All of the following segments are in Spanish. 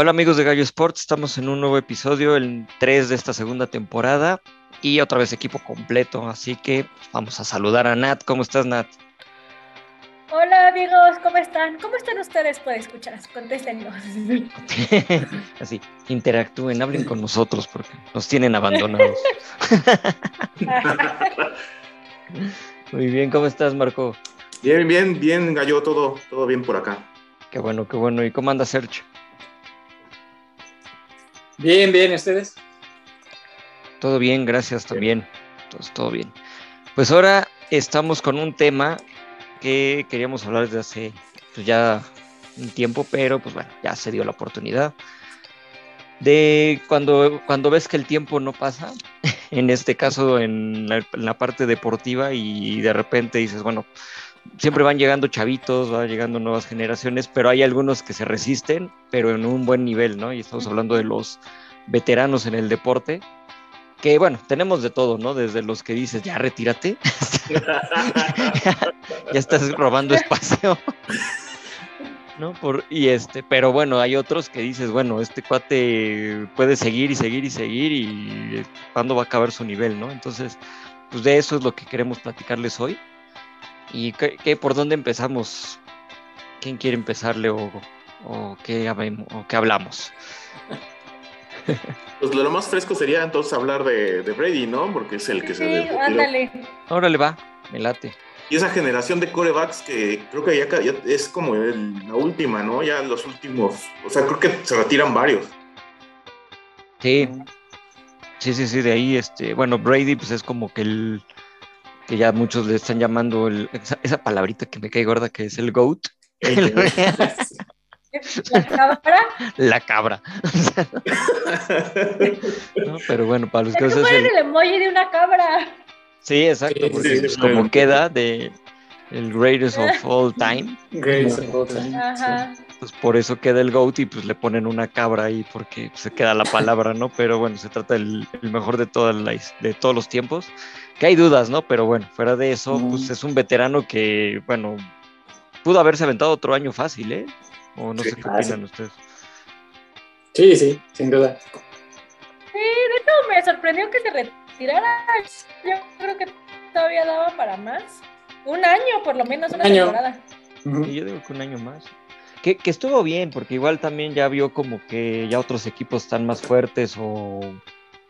Hola amigos de Gallo Sports, estamos en un nuevo episodio, el 3 de esta segunda temporada y otra vez equipo completo, así que vamos a saludar a Nat. ¿Cómo estás Nat? Hola amigos, ¿cómo están? ¿Cómo están ustedes? Pueden escuchar, contéstenos. Así, interactúen, hablen con nosotros porque nos tienen abandonados. Muy bien, ¿cómo estás Marco? Bien, bien, bien, Gallo, todo, todo bien por acá. Qué bueno, qué bueno. ¿Y cómo anda Sergio? Bien, bien, ¿ustedes? Todo bien, gracias también. Entonces, todo bien. Pues ahora estamos con un tema que queríamos hablar desde hace pues, ya un tiempo, pero pues bueno, ya se dio la oportunidad. De cuando, cuando ves que el tiempo no pasa, en este caso en la, en la parte deportiva, y de repente dices, bueno, siempre van llegando chavitos, van llegando nuevas generaciones, pero hay algunos que se resisten, pero en un buen nivel, ¿no? Y estamos hablando de los veteranos en el deporte, que bueno, tenemos de todo, ¿no? Desde los que dices, ya retírate, ya estás robando espacio. ¿No? Por, y este, pero bueno, hay otros que dices, bueno, este cuate puede seguir y seguir y seguir y cuándo va a acabar su nivel, ¿no? Entonces, pues de eso es lo que queremos platicarles hoy. ¿Y qué, qué, por dónde empezamos? ¿Quién quiere empezarle o, o, qué, o qué hablamos? Pues lo más fresco sería entonces hablar de, de Brady, ¿no? Porque es el que sí, se ándale. Órale, va, me late. Y esa generación de corebacks que creo que ya, ya es como el, la última, ¿no? Ya los últimos, o sea, creo que se retiran varios. Sí, sí, sí, sí, de ahí, este, bueno, Brady pues es como que el, que ya muchos le están llamando el, esa, esa, palabrita que me cae gorda que es el GOAT. ¿La cabra? La cabra. no, pero bueno, para los que es el... el emoji de una cabra. Sí, exacto, porque sí, sí, pues, como queda de el greatest of all time. Greatest of all time. Ajá. Pues por eso queda el GOAT y pues le ponen una cabra ahí porque se queda la palabra, ¿no? Pero bueno, se trata del el mejor de, todas las, de todos los tiempos. Que hay dudas, ¿no? Pero bueno, fuera de eso, mm. pues es un veterano que, bueno, pudo haberse aventado otro año fácil, ¿eh? O no sí, sé qué opinan sí. ustedes. Sí, sí, sin duda. Sí, de hecho me sorprendió que se retirara. Yo creo que todavía daba para más. Un año, por lo menos, una año. temporada. Sí, yo digo que un año más. Que, que, estuvo bien, porque igual también ya vio como que ya otros equipos están más fuertes o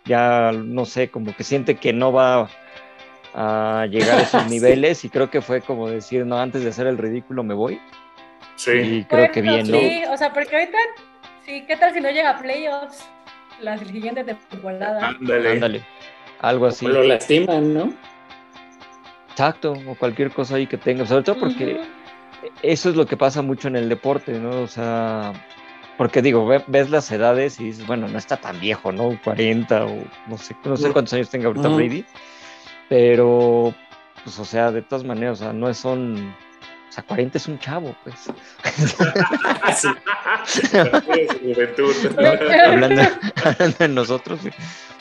ya, no sé, como que siente que no va a llegar a esos niveles y creo que fue como decir, no, antes de hacer el ridículo me voy. Sí. Y creo bueno, que bien, sí, ¿no? Sí, o sea, porque ahorita, sí, ¿qué tal si no llega a playoffs la siguiente temporada? Ándale. Ándale. Algo así. O lo lastiman, ¿no? Exacto, o cualquier cosa ahí que tenga, sobre todo porque uh -huh. eso es lo que pasa mucho en el deporte, ¿no? O sea, porque digo, ves las edades y dices, bueno, no está tan viejo, ¿no? 40 o no sé, no sé cuántos años tenga ahorita uh -huh. Brady, pero, pues, o sea, de todas maneras, o sea, no son o sea, 40 es un chavo, pues. sí. hablando, hablando, de nosotros. Sí.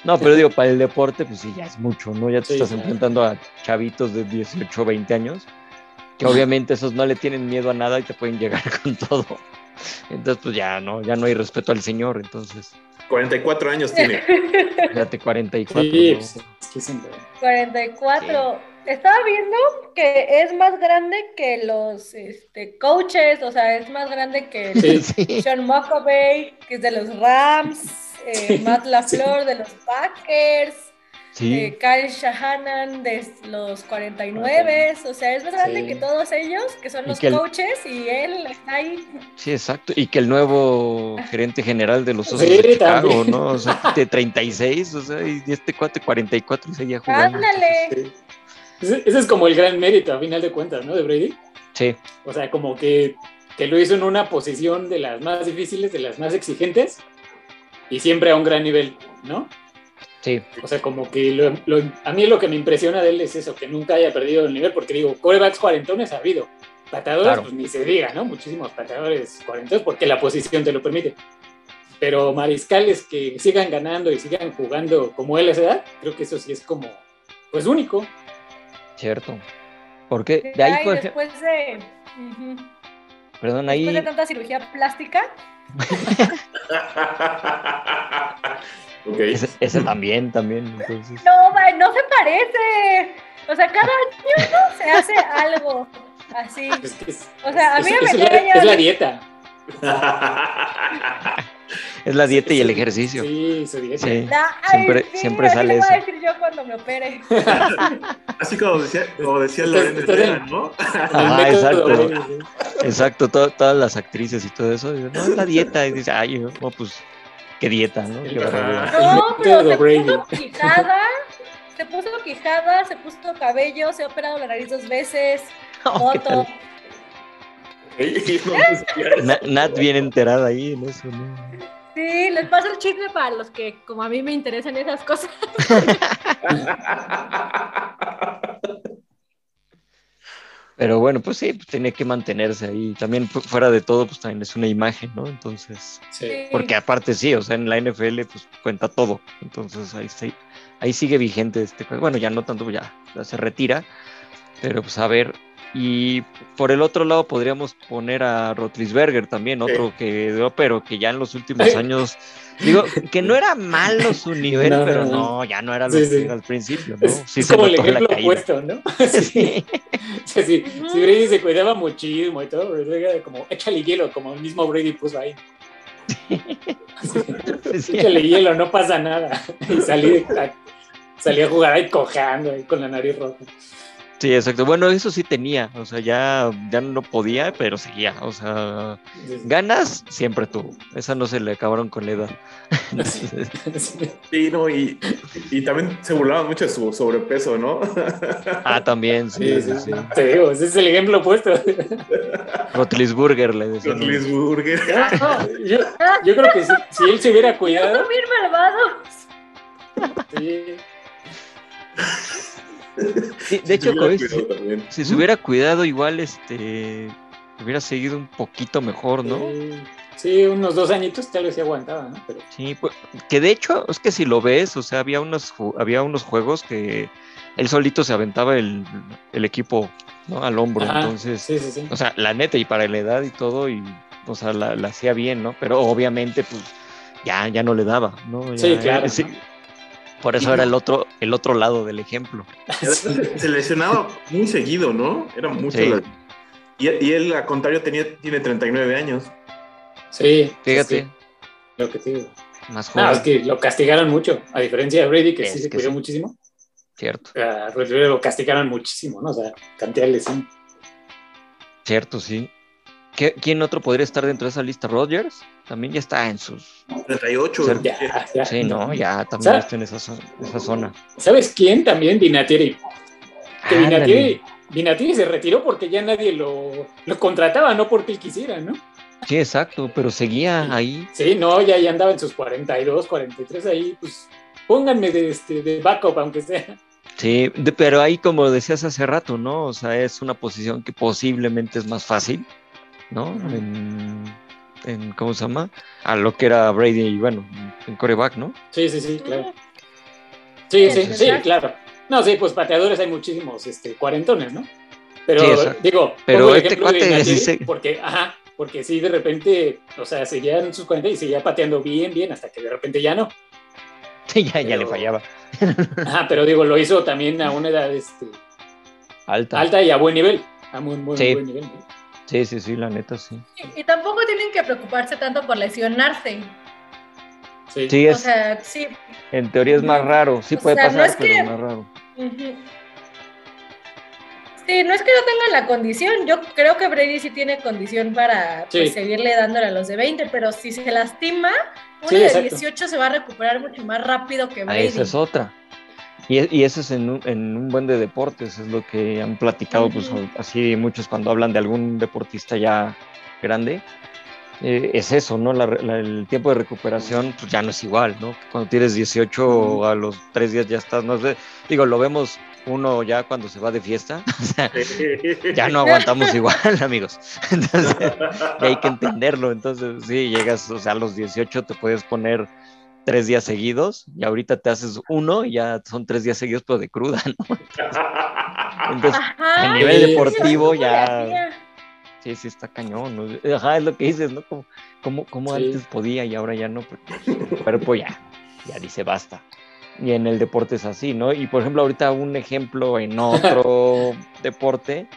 No, pero digo, para el deporte, pues sí, ya es mucho, ¿no? Ya te sí, estás claro. enfrentando a chavitos de 18 o 20 años, que obviamente esos no le tienen miedo a nada y te pueden llegar con todo. Entonces, pues ya no, ya no hay respeto al señor, entonces. 44 años tiene. Fíjate, 44. Sí, ¿no? sí, sí, 44. Estaba viendo que es más grande que los este, coaches, o sea, es más grande que sí. Sean McAvey, que es de los Rams, eh, Matt LaFleur de los Packers. Sí, eh, Kyle Shanahan de los 49, o sea, es más grande Sí. que todos ellos, que son Y los que el- coaches, y él está ahí. sí, exacto. Y que el nuevo gerente general de los Osos Sí, de Chicago, también. ¿no? O sea, de 36, o sea, y este cuate 44 y seguía jugando. Ándale. Sí. Ese, ese es como el gran mérito, a final de cuentas, ¿no? De Brady. Sí, O sea, como que, que lo hizo en una posición de las más difíciles, de las más exigentes, y siempre a un gran nivel, ¿no? sí, O sea, como que lo- lo- a mí lo que me impresiona de él es eso, que nunca haya perdido el nivel, porque digo, corebacks cuarentones ha habido, pateadores, Claro. pues ni se diga, ¿no? Muchísimos pateadores cuarentones, porque la posición te lo permite. Pero mariscales que sigan ganando y sigan jugando como él a esa edad, creo que eso sí es como, pues único. Cierto. Porque de ahí, Ay, ej- después de. perdón, Después de ahí, tanta cirugía plástica, ok. ese, ese también, también, entonces. no, ma, no se parece. O sea, cada año se hace algo así. Es, que es- O sea, a mí es- me es la, es la dieta. Es la dieta y el ejercicio. Sí, su dieta. Sí. La- Siempre- sí, siempre así sale le voy eso. a decir yo cuando me opere. Así como decía, como decía estás Herrera, ¿no? Método exacto. Exacto, to- todas las actrices y todo eso, dicen, no, es la dieta, y dice, ay, no, pues, qué dieta, ¿no? Qué. No, pero se puso quijada, se puso quijada, se puso cabello, se ha operado la nariz dos veces, Oh, ¿qué foto. Tal? Y no me decía eso. Na- Nat bien enterada ahí en eso, ¿no? Sí, les paso el chisme para los que, como a mí me interesan esas cosas. Pero bueno, pues sí, pues, tiene que mantenerse ahí. También fu- fuera de todo, pues también es una imagen, ¿no? Entonces, Sí. porque aparte sí, o sea, en la NFL pues cuenta todo. Entonces ahí sí, ahí sigue vigente este juego. Bueno, ya no tanto, ya, ya se retira. Pero pues a ver. Y por el otro lado podríamos poner a Rotlisberger también, otro que dio, pero que ya en los últimos años, digo, que no era malo su nivel, No, pero no. no, ya no era lo Sí, que sí. al principio, ¿no? Es, Sí es se como el ejemplo opuesto, ¿no? Sí. Sí. Sí, sí. Si Brady se cuidaba muchísimo y todo, pero era como, échale hielo, como el mismo Brady puso ahí. Sí. Échale hielo, no pasa nada. Y salí, salí a jugar ahí cojando, ahí con la nariz roja. Sí, exacto. Bueno, eso sí tenía, o sea, ya, ya no podía, pero seguía, o sea, ganas siempre tuvo. Esa no se le acabaron con la edad. Sí. Sí, no, y, y también se burlaban mucho de su sobrepeso, ¿no? Ah, también, sí, Sí, sí, sí. Te digo, ese es el ejemplo opuesto. Rotlisburger le decían. Los Lisburger. No, yo, yo creo que si, si él se hubiera cuidado, malvados. sí, Sí, de hecho, Kobe, si, también. si se hubiera cuidado, igual este hubiera seguido un poquito mejor, ¿no? sí, sí, unos dos añitos tal vez se aguantaba, ¿no? Pero Sí, pues, que de hecho, es que si lo ves, o sea, había unos, había unos juegos que él solito se aventaba el, el equipo, ¿no? Al hombro, Ajá, entonces, sí, sí, sí. o sea, la neta y para la edad y todo, y, o sea, la, la hacía bien, ¿no? Pero obviamente, pues, ya, ya no le daba, ¿no? Sí, claro, eh. Por eso era el otro, el otro lado del ejemplo. Se lesionaba muy seguido, ¿no? Era mucho. Sí. la- Y, y él, al contrario, tenía, tiene 39 años. Sí, Fíjate, sí, lo que digo. más No, joven, es que lo castigaron mucho, a diferencia de Brady, que Es sí se que cuidó sí. muchísimo. cierto, A lo castigaron muchísimo, ¿no? O sea, cantidad de lesión. cierto, sí. ¿Qué- ¿Quién otro podría estar dentro de esa lista? ¿Rogers? También ya está en sus... 38. Ser- Ya, ya. Sí, no, ya también ¿Sabes? está en esa, zo- esa zona. ¿Sabes quién? También Vinatieri. Que Ándale. Vinatieri, Vinatieri se retiró porque ya nadie lo, lo contrataba, no porque él quisiera, ¿no? Sí, exacto, pero seguía ahí. Sí, no, ya, ya andaba en sus 42, 43 ahí, pues pónganme de, este, de backup, aunque sea. Sí, de- pero ahí como decías hace rato, ¿no? O sea, es una posición que posiblemente es más fácil, ¿no? En, en- ¿cómo se llama? A lo que era Brady y bueno, en coreback, ¿no? Sí, sí, sí, claro. Sí, sí, Sí, claro. No, sí, pues pateadores hay muchísimos este, cuarentones, ¿no? Pero Sí, digo, Pero este ejemplo de cuate de Vinatieri 16. porque, ajá, porque sí, de repente, o sea, seguía en sus 40 y seguía pateando bien, bien, hasta que de repente ya no. Sí, ya, ya le fallaba. Ajá, pero digo, lo hizo también a una edad este, Alta. alta y a buen nivel, a muy, muy Sí. buen nivel. ¿no? Sí, sí, sí, la neta, sí. Y, y tampoco tienen que preocuparse tanto por lesionarse. Sí. Sí, O es, sea, sí. en teoría es más raro. Sí O puede sea, no pasar, es pero que- es más raro. Ujú. Sí, no es que no tenga la condición. Yo creo que Brady sí tiene condición para pues, seguirle dándole a los de 20, pero si se lastima, uno Sí, de exacto. 18 se va a recuperar mucho más rápido que Ah, Brady. esa es otra. Y, e- y eso es en un, en un buen de deportes, es lo que han platicado, pues así muchos cuando hablan de algún deportista ya grande. eh, es eso, ¿no? La la- el tiempo de recuperación pues ya no es igual, ¿no? Cuando tienes 18 a los tres días ya estás, no sé, digo, lo vemos uno ya cuando se va de fiesta, o sea, ya no aguantamos igual, amigos. Entonces, hay que entenderlo. Entonces, sí, llegas, o sea, a los 18 te puedes poner tres días seguidos y ahorita te haces uno y ya son tres días seguidos, pero de cruda, ¿no? Entonces, Ajá. a nivel sí, deportivo ¿Cómo le ya, sí, sí está cañón. ¿no? Ajá, es lo que dices, ¿no? Como, como, como Sí. antes podía y ahora ya no, porque el cuerpo ya, ya dice basta. Y en el deporte es así, ¿no? Y por ejemplo, ahorita un ejemplo en otro deporte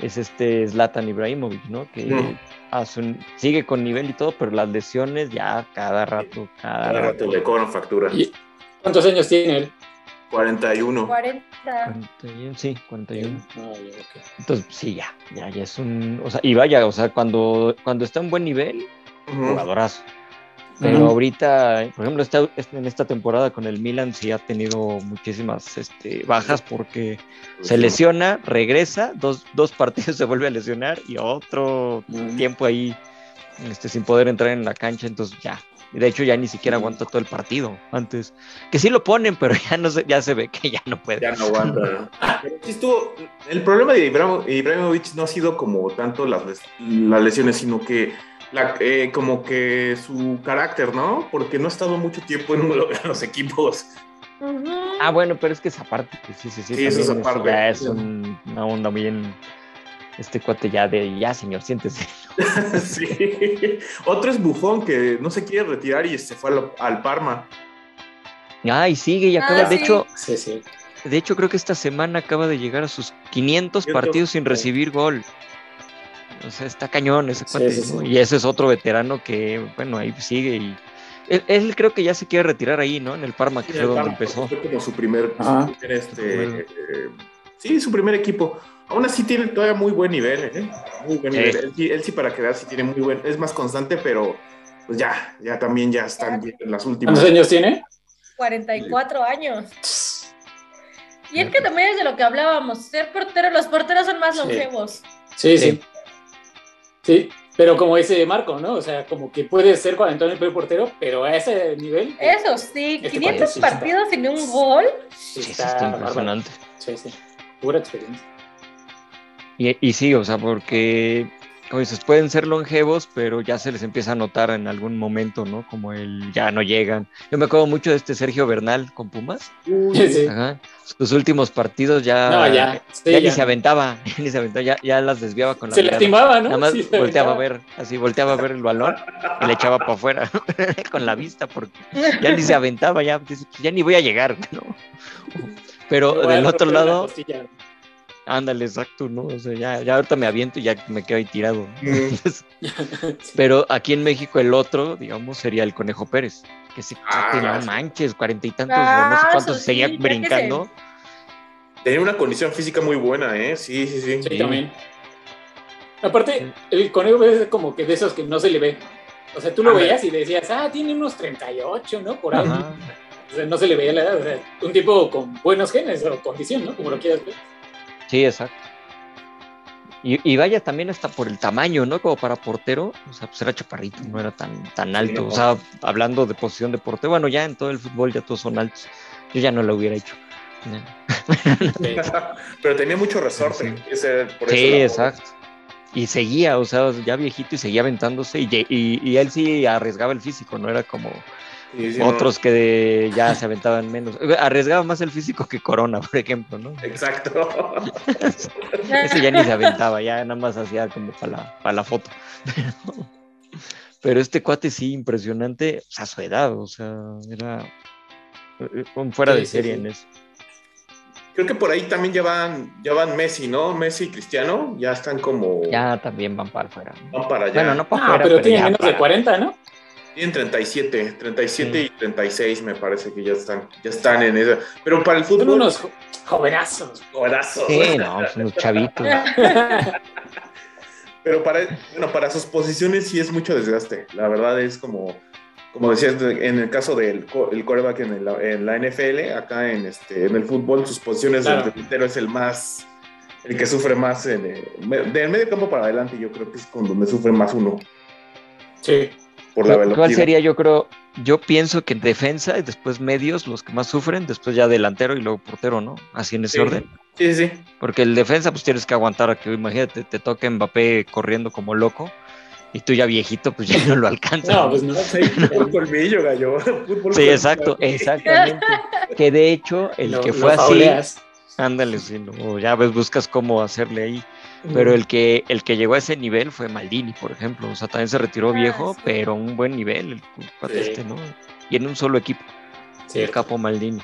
es este Zlatan Ibrahimovic, ¿no? Que hace un- sigue con nivel y todo, pero las lesiones ya cada rato, cada, Cada rato. rato le cobran factura. ¿Y ¿Cuántos años tiene él? 41. 40. 41, sí, 41. Ah, ya, ok. Entonces, sí, ya, ya, ya es un. O sea, y vaya, o sea, cuando, cuando está en buen nivel, jugadorazo. Pero ahorita, por ejemplo, esta, en esta temporada con el Milan sí ha tenido muchísimas este, bajas porque se lesiona, regresa, dos, dos partidos se vuelve a lesionar y otro tiempo ahí este, sin poder entrar en la cancha, entonces ya. De hecho, ya ni siquiera aguanta todo el partido antes. Que sí lo ponen, pero ya no se, ya se ve que ya no puede. Ya no aguanta. Estuvo- el problema de Ibrahimo- Ibrahimovic no ha sido como tanto las lesiones, sino que la, eh, como que su carácter, ¿no? Porque no ha estado mucho tiempo en, uno de los equipos. Ah, bueno, pero es que esa parte, sí, sí, sí. Sí, eso es también aparte. Ya es un- una onda bien. Este cuate ya de, ya, señor, siéntese. sí. Otro es Bufón, que no se quiere retirar y se fue al, al Parma. Ay, sigue y Ah, acaba. de sí. hecho, Sí, sí. de hecho, creo que esta semana acaba de llegar a sus 500 500, partidos sin recibir gol. O sea, está cañón ese Sí, cuate. sí, ¿no? sí. Y ese es otro veterano que, bueno, ahí sigue y. Él, él creo que ya se quiere retirar ahí, ¿no? En el Parma, que fue donde Parma, empezó. Fue como su primer, su primer, este, eh, sí, su primer equipo. Aún así tiene todavía muy buen nivel, ¿eh? Muy buen Sí. nivel. Él, sí- él sí para quedar sí tiene muy buen, es más constante, pero pues ya, ya también ya están en las últimas. ¿Cuántos años tiene? 44 años. Y es que también es de lo que hablábamos. Ser portero, los porteros son más longevos. Sí, Sí. sí. Sí, pero como dice Marco, ¿no? O sea, como que puede ser cuarentón el primer portero, pero a ese nivel. Eso sí, Este 500 país sí está. partidos sin un gol. Sí, está bárbaro. impresionante. Sí, sí. Pura experiencia. Y, y sí, o sea, porque, como dices, pueden ser longevos, pero ya se les empieza a notar en algún momento, ¿no? Como el ya no llegan. Yo me acuerdo mucho de este Sergio Bernal con Pumas. Sí. Ajá. Sus últimos partidos ya, No, ya. Sí, ya ni ya. se aventaba, ya ni se aventaba, ya, ya las desviaba con la Se mirada. lastimaba, ¿no? Nada más Sí, volteaba a ver, así volteaba a ver el balón y le echaba para afuera con la vista, porque ya ni se aventaba, ya, dice, "Pues ya ni voy a llegar, ¿no? Pero del otro lado. Ándale, exacto, ¿no? O sea, ya, ya ahorita me aviento y ya me quedo ahí tirado. Entonces. Pero aquí en México el otro, digamos, sería el Conejo Pérez. Que se Ah, no manches, cuarenta y tantos, Ah, no sé cuántos, eso sí, seguía brincando. Tenía una condición física muy buena, ¿eh? Sí, sí, sí. Sí, también. Aparte, el conejo es como que de esos que no se le ve. O sea, tú lo Ándale. veías y decías, ah, tiene unos 38, ¿no? Por ahí. Ajá. O sea, no se le veía la edad. O sea, un tipo con buenos genes o condición, ¿no? Como lo quieras ver. Sí, exacto. Y, y vaya también hasta por el tamaño, ¿no? Como para portero, o sea, pues era chaparrito, no era tan, tan alto. O sea, hablando de posición de portero, bueno, ya en todo el fútbol ya todos son altos. Yo ya no lo hubiera hecho. Pero tenía mucho resorte. Sí. ese- por Sí, exacto. Y seguía, o sea, ya viejito y seguía aventándose. Y, y, y él sí arriesgaba el físico, no era como Sí, sí, no. otros que de- ya se aventaban menos. Arriesgaba más el físico que Corona, por ejemplo, ¿no? Exacto. Ese ya ni se aventaba, ya nada más hacía como para la, para la foto. Pero, pero este cuate sí, impresionante, o sea, su edad, o sea, era eh, un fuera Sí, de sí, serie sí. en eso. Creo que por ahí también ya van, ya van Messi, ¿no? Messi y Cristiano ya están como. Ya también van para afuera. Van para allá. Bueno, no para Ah, afuera, pero tiene ya menos para- de 40, ¿no? Tienen 37, 37 y 36 me parece que ya están, ya están en esa. Pero para el Son fútbol, unos jo- jovenazos. jovenazos. Sí, no, son los chavitos. Pero para, bueno, para sus posiciones sí es mucho desgaste. La verdad es como, como decías, en el caso del el quarterback en, el- en la NFL, acá en, este, en el fútbol, sus posiciones Claro. del delantero es el más, el que sufre más. En, eh, me- del medio campo para adelante, yo creo que es con donde sufre más uno Sí. Por la ¿Cuál sería, yo creo, yo pienso que en defensa y después medios los que más sufren, después ya delantero y luego portero, ¿no? Así en ese Sí. orden. Sí, sí. Porque el defensa, pues tienes que aguantar a que, imagínate, te toque Mbappé corriendo como loco y tú ya viejito, pues ya no lo alcanzas. No, ¿no? pues no. Sí, fútbol colmillo, gallo. Fútbol Sí, exacto, exactamente. Que de hecho, el que fue así, ándale, sí, no, ya ves, buscas cómo hacerle ahí. Pero el que, el que llegó a ese nivel fue Maldini, por ejemplo. O sea, también se retiró Ah, viejo, sí. pero a un buen nivel, el Sí. este, ¿no? Y en un solo equipo, el capo Maldini.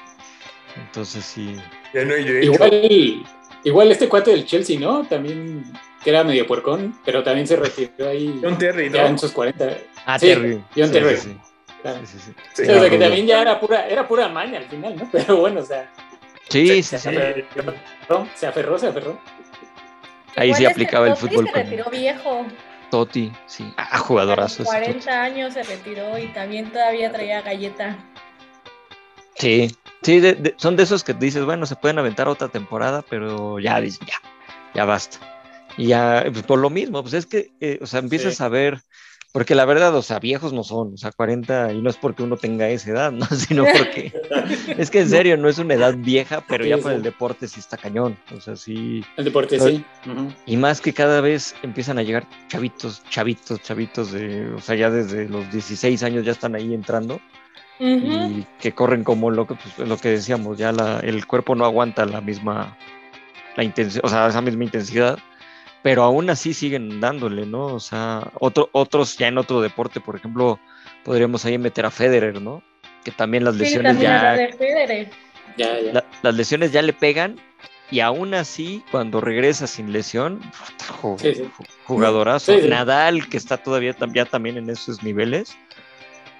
Entonces sí. Ya no. Igual, igual este cuate del Chelsea, ¿no? También, que era medio puercón, pero también se retiró ahí John Terry, ya en ¿no? sus 40. Ah, Sí, Terry. John Sí, Terry. sí, sí. Claro. Sí, sí, sí. Sí, Sí, o sea, que no, también ya era pura, era pura maña al final, ¿no? Pero bueno, o sea, Sí, sí, se, sí. aferró, se aferró, se aferró. Ahí sí este aplicaba el fútbol Se con retiró viejo. Totti, sí. Ah, jugadorazo ese Totti. 40 años se retiró y también todavía traía galleta. Sí, sí, de- de- son de esos que dices, bueno, se pueden aventar otra temporada, pero ya, ya, ya basta. Y ya, pues, por lo mismo, pues es que, eh, o sea, empiezas Sí. a ver, porque la verdad, o sea, viejos no son, o sea, 40, y no es porque uno tenga esa edad, ¿no? Sino porque, es que en serio, no es una edad vieja, pero ya para el deporte sí está cañón, o sea, sí, El deporte sí. Y más que cada vez empiezan a llegar chavitos, chavitos, chavitos de, o sea, ya desde los 16 años ya están ahí entrando y que corren como locos, pues es lo que decíamos, ya la, el cuerpo no aguanta la misma, la intensidad, o sea, esa misma intensidad, pero aún así siguen dándole, ¿no? O sea, otro, otros ya en otro deporte, por ejemplo, podríamos ahí meter a Federer, ¿no? Que también las Sí, lesiones también ya, de Federer. Ya, ya. la- las lesiones ya le pegan y aún así, cuando regresa sin lesión, ju- Sí, sí. jugadorazo. Sí, sí. Nadal, que está todavía tam- ya también en esos niveles,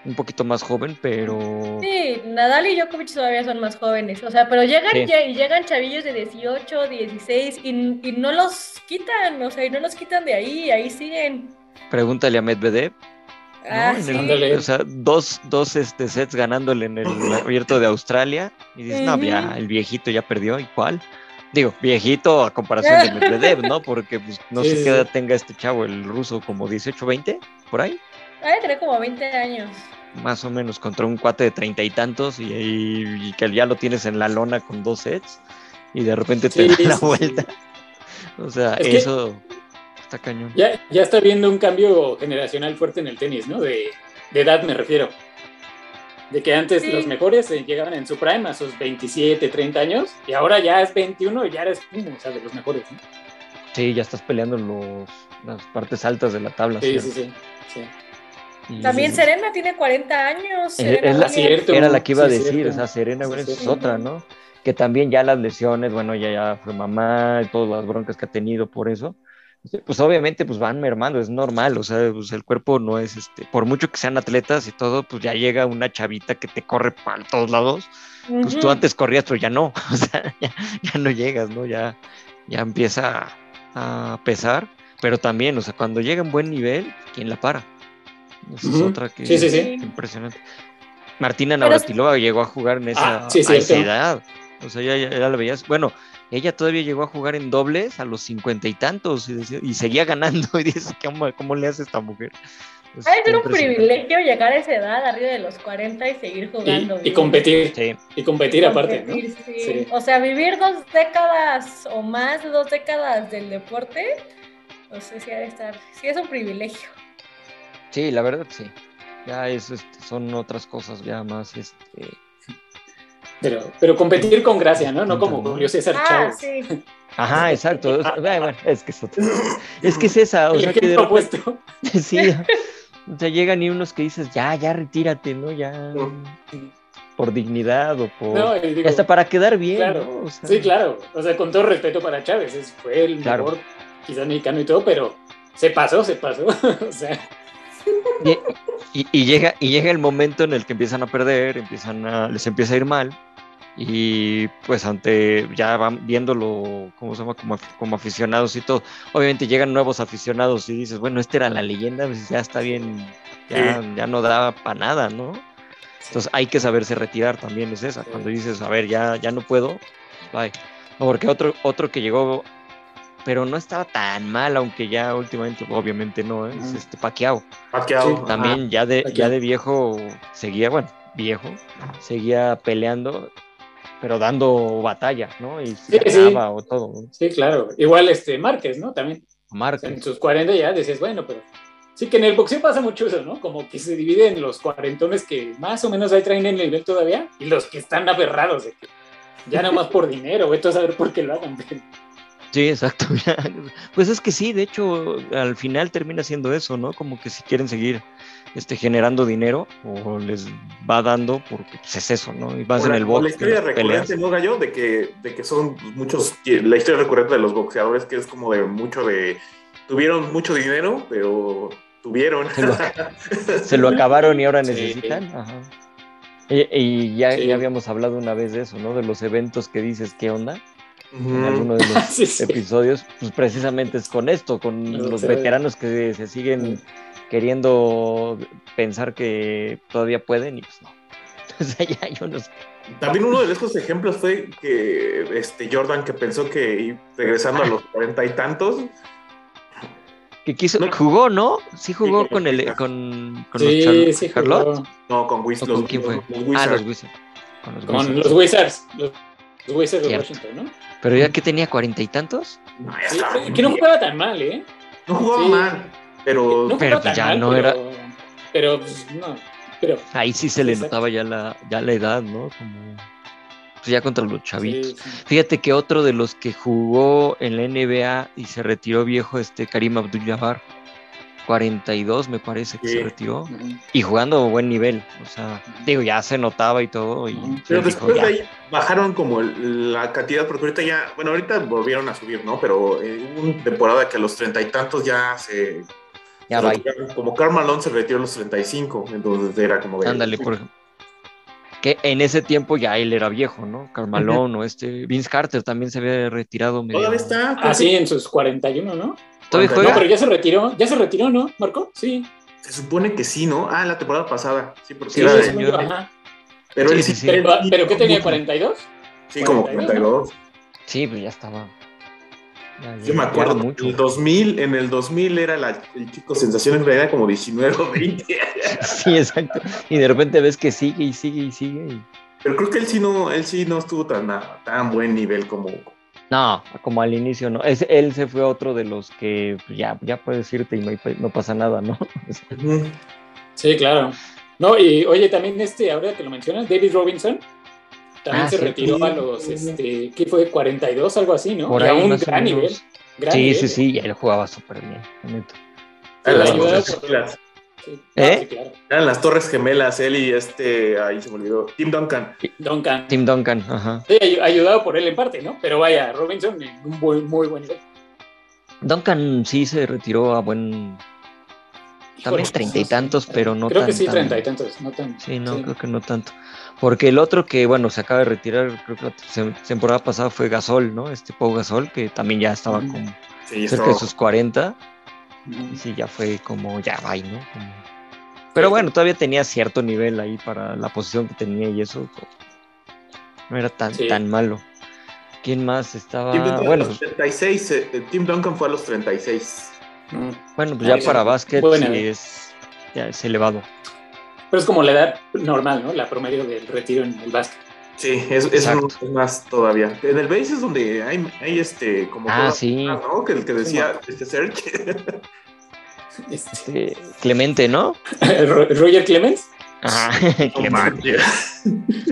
un poquito más joven, pero... Sí, Nadal y Djokovic todavía son más jóvenes, o sea, pero llegan Sí. y llegan chavillos de 18, 16 y, y no los quitan, o sea, y no los quitan de ahí, ahí siguen. Pregúntale a Medvedev. ¿no? Ah, sí. el- o sea, dos, dos este, sets ganándole en el abierto de Australia. Y dices, no, ya el viejito ya perdió. ¿Y cuál? Digo, viejito a comparación de Medvedev, ¿no? Porque pues, no Sí, sé sí, qué edad tenga este chavo, el ruso, como 18, 20, por ahí. Ha de tener como 20 años. Más o menos contra un cuate de treinta y tantos y, y- y que ya lo tienes en la lona con dos sets y de repente te Sí, da sí, la sí. vuelta. O sea, Es eso está cañón. Ya, ya está viendo un cambio generacional fuerte en el tenis, ¿no? De, de edad me refiero. De que antes Sí. los mejores eh, llegaban en su prime a sus 27, 30 años y ahora ya es 21 y ya eres pum, o sea, de los mejores, ¿no? Sí, ya estás peleando los, las partes altas de la tabla. Sí, sí, sí. Y- También Serena tiene 40 años. Serena es la- cierto. Era la que iba a Sí, decir, cierto. o sea, Serena Sí, es otra, ¿no? Que también ya las lesiones, bueno, ya, ya fue mamá y todas las broncas que ha tenido por eso, pues obviamente pues van mermando, es normal, o sea, pues el cuerpo no es, este, por mucho que sean atletas y todo, pues ya llega una chavita que te corre para todos lados, pues tú antes corrías, pero ya no, o sea, ya, ya no llegas, ¿no? Ya, ya empieza a, a pesar, pero también, o sea, cuando llega en buen nivel, ¿quién la para? Esa es otra que Sí, sí, sí. es impresionante. Martina Pero- Navratilova llegó a jugar en esa, Ah, sí, a esa edad. O sea, ya, ya- ya la veías. Bueno, ella todavía llegó a jugar en dobles a los cincuenta y tantos y, decía- y seguía ganando. Y dices, ¿cómo, cómo le hace esta mujer? Es Ha de ser un privilegio llegar a esa edad, arriba de los 40 y seguir jugando. Y, competir, Sí, y competir aparte, ¿no? Competir, sí. Sí. O sea, vivir dos décadas o más de dos décadas del deporte, no sé si ha de estar, sí es un privilegio. Sí, la verdad sí. Ya es, este, son otras cosas ya más, este, Pero, pero competir con gracia, ¿no? No como. Julio César Ah, Chávez. sí. Ajá, exacto. Es, bueno, es que es otra. Es que es esa, o sea, que de repente-. Sí, o sea, llegan y unos que dices, ya, ya retírate, ¿no? Ya, por dignidad o por... No, digo, hasta para quedar bien, claro. ¿no? O sea, Sí, claro. O sea, con todo respeto para Chávez, fue el Claro. mejor, quizás mexicano y todo, pero se pasó, se pasó. o sea, Y, y, llega, y llega el momento en el que empiezan a perder, empiezan a, les empieza a ir mal. Y pues ante, ya van viéndolo, ¿cómo se llama? Como, como aficionados y todo. Obviamente llegan nuevos aficionados y dices, bueno, esta era la leyenda, pues ya está bien, ya, ya no da para nada, ¿no? Entonces hay que saberse retirar también, es esa. Cuando dices, a ver, ya, ya no puedo, bye. porque otro, otro que llegó, pero no estaba tan mal, aunque ya últimamente, obviamente no, ¿eh? es este Paquiao. también ya de, ya de viejo seguía, bueno, viejo, seguía peleando, pero dando batalla, ¿no? Y sí, o todo. Sí, claro. Igual este Márquez, ¿no? También. Márquez. En sus 40 ya decías, bueno, pero Sí, que en el boxeo pasa mucho eso, ¿no? Como que se dividen los cuarentones que más o menos ahí traen el nivel todavía y los que están aferrados de que ya nada más por dinero, vete a saber por qué lo hagan. Sí, exacto. Pues es que sí, de hecho, al final termina siendo eso, ¿no? Como que si quieren seguir este, generando dinero o les va dando, porque pues, es eso, ¿no? Y vas en el box. La historia recurrente, ¿no, Gallo? De que, de que son muchos, la historia recurrente de los boxeadores, que es como de mucho de, tuvieron mucho dinero, pero tuvieron. Se lo, acabaron y ahora necesitan. Y, ya, ya, habíamos hablado una vez de eso, ¿no? De los eventos que dices, ¿qué onda? En alguno de los episodios, pues precisamente es con esto, con los veteranos que se siguen queriendo pensar que todavía pueden y pues no. Entonces ya yo no sé. También uno de esos ejemplos fue que este Jordan que pensó que regresando a los cuarenta y tantos que quiso, jugó, ¿no? Sí jugó con el con, con sí, los sí Charlotte. No, con Wizards. ¿Con quién fue? ah, los Wizards. Con los, con Wizards. los Wizards. Los, Wizards de Washington, ¿no? Pero ya que tenía cuarenta y tantos. No, que no jugaba tan mal, ¿eh? No jugaba mal, pero, no pero pues ya mal, no pero, era. Pero pues, no. Pero, Ahí sí se le notaba ya la, ya la edad, ¿no? Como pues ya contra los chavitos. Fíjate que otro de los que jugó en la NBA y se retiró viejo, este Karim Abdul-Jabbar, 42 me parece que se retiró, y jugando a buen nivel, o sea, digo, ya se notaba y todo. Y Pero después de ahí bajaron como la cantidad, porque ahorita ya, bueno, ahorita volvieron a subir, ¿no? Pero en una temporada que a los treinta y tantos ya se... Ya va. Como Carmalón se retiró a los 35, entonces era como... Ándale, por ejemplo que en ese tiempo ya él era viejo, ¿no? Carmalón o este Vince Carter también se había retirado. Medio... Todavía está. Ah, sí, en sus 41, ¿no? ¿Todavía juega? No, pero ya se retiró, ya se retiró, ¿no, Marco? Sí. Se supone que sí, ¿no? Ah, la temporada pasada. Sí, porque sí, era de... Ajá. Pero, sí, sí, sí. pero, pero ¿qué tenía? ¿42? Sí, como 42. Sí, pues ya estaba. Yo me acuerdo, mucho. El 2000, en el 2000 era la, el chico sensación en realidad como 19 o 20. sí, exacto. Y de repente ves que sigue y sigue y sigue. Pero creo que él sí no, él sí no estuvo tan a tan buen nivel como. No, como al inicio, no. Es, él se fue otro de los que pues, ya, ya puedes irte y no, no pasa nada, ¿no? sí, claro. No, y oye, también este, ahora que lo mencionas, David Robinson, también ah, se retiró a los, este, ¿qué fue? 42, algo así, ¿no? Por ahí, un gran nivel. sí, sí, sí, y él jugaba súper bien, las torres ¿Eh? claro. Eran las torres gemelas, él y este, ahí se me olvidó, Tim Duncan. Duncan. Tim Duncan, ajá. Sí, ayudado por él en parte, ¿no? Pero vaya, Robinson, un muy, muy buen nivel. Duncan sí se retiró a buen también treinta y tantos, pero no Creo que sí, treinta y tantos, no tanto. Sí, no, creo que no tanto. Porque el otro que, bueno, se acaba de retirar, creo que la temporada pasada fue Gasol, ¿no? Este Pau Gasol, que también ya estaba como cerca de sus 40. Y sí, ya fue como, ya va, ¿no? Pero bueno, todavía tenía cierto nivel ahí para la posición que tenía y eso no era tan, tan malo. ¿Quién más estaba? Tim Duncan bueno, los 36, eh, eh, Tim Duncan fue a los 36. Bueno, pues ya para básquet sí es, ya es elevado. Pero es como la edad normal, ¿no? La promedio del retiro en el básquet. Sí, es, es, más todavía. En el base es donde hay, hay este, como... Ah, sí. ¿no? Que el que decía, este Serge. Este, Clemente, ¿no? Roger Clemens. Ajá, Clemente.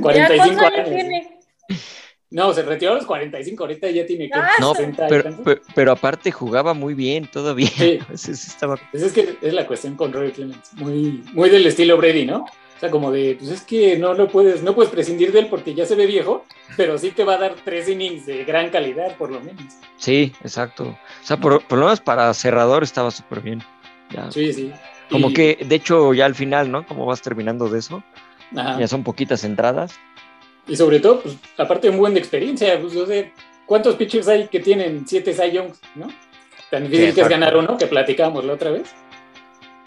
45 años. Tiene? No, se retiró a los 45, ahorita ya tiene que ah, no, pero, pero, aparte jugaba muy bien todavía. Sí. estaba... Pues es que es la cuestión con Roy Clemens, muy, muy del estilo Brady, ¿no? O sea, como de, pues es que no lo puedes, no puedes prescindir de él porque ya se ve viejo, pero sí te va a dar tres innings de gran calidad, por lo menos. Sí, exacto. O sea, por, lo menos para cerrador estaba súper bien. Sí, sí. Como Y- que, de hecho, ya al final, ¿no? Como vas terminando de eso, Ajá. ya son poquitas entradas. Y sobre todo, pues, aparte un buen de experiencia, pues, no sé, ¿cuántos pitchers hay que tienen siete Cy Youngs, no? Tan difícil Sí, que es ganar uno, que platicábamos la otra vez.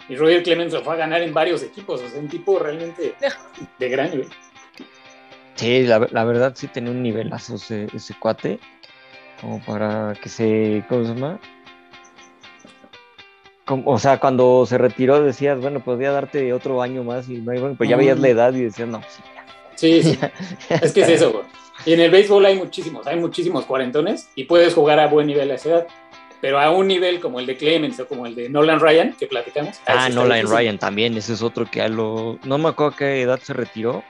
Y Roger Clemens lo fue a ganar en varios equipos, o sea, un tipo realmente de gran nivel. Sí, la, la verdad sí tenía un nivelazo ese, ese cuate. Como para que se. ¿Cómo se llama? Como- o sea, cuando se retiró decías, bueno, podría darte otro año más, y bueno, pero ya veías Mm. la edad y decías, no, sí, ya. Sí, sí. es que es eso, güey. Y en el béisbol hay muchísimos, hay muchísimos cuarentones y puedes jugar a buen nivel a esa edad. Pero a un nivel como el de Clemens o como el de Nolan Ryan, que platicamos. Ah, Nolan. Ryan también, ese es otro que a lo. No me acuerdo a qué edad se retiró,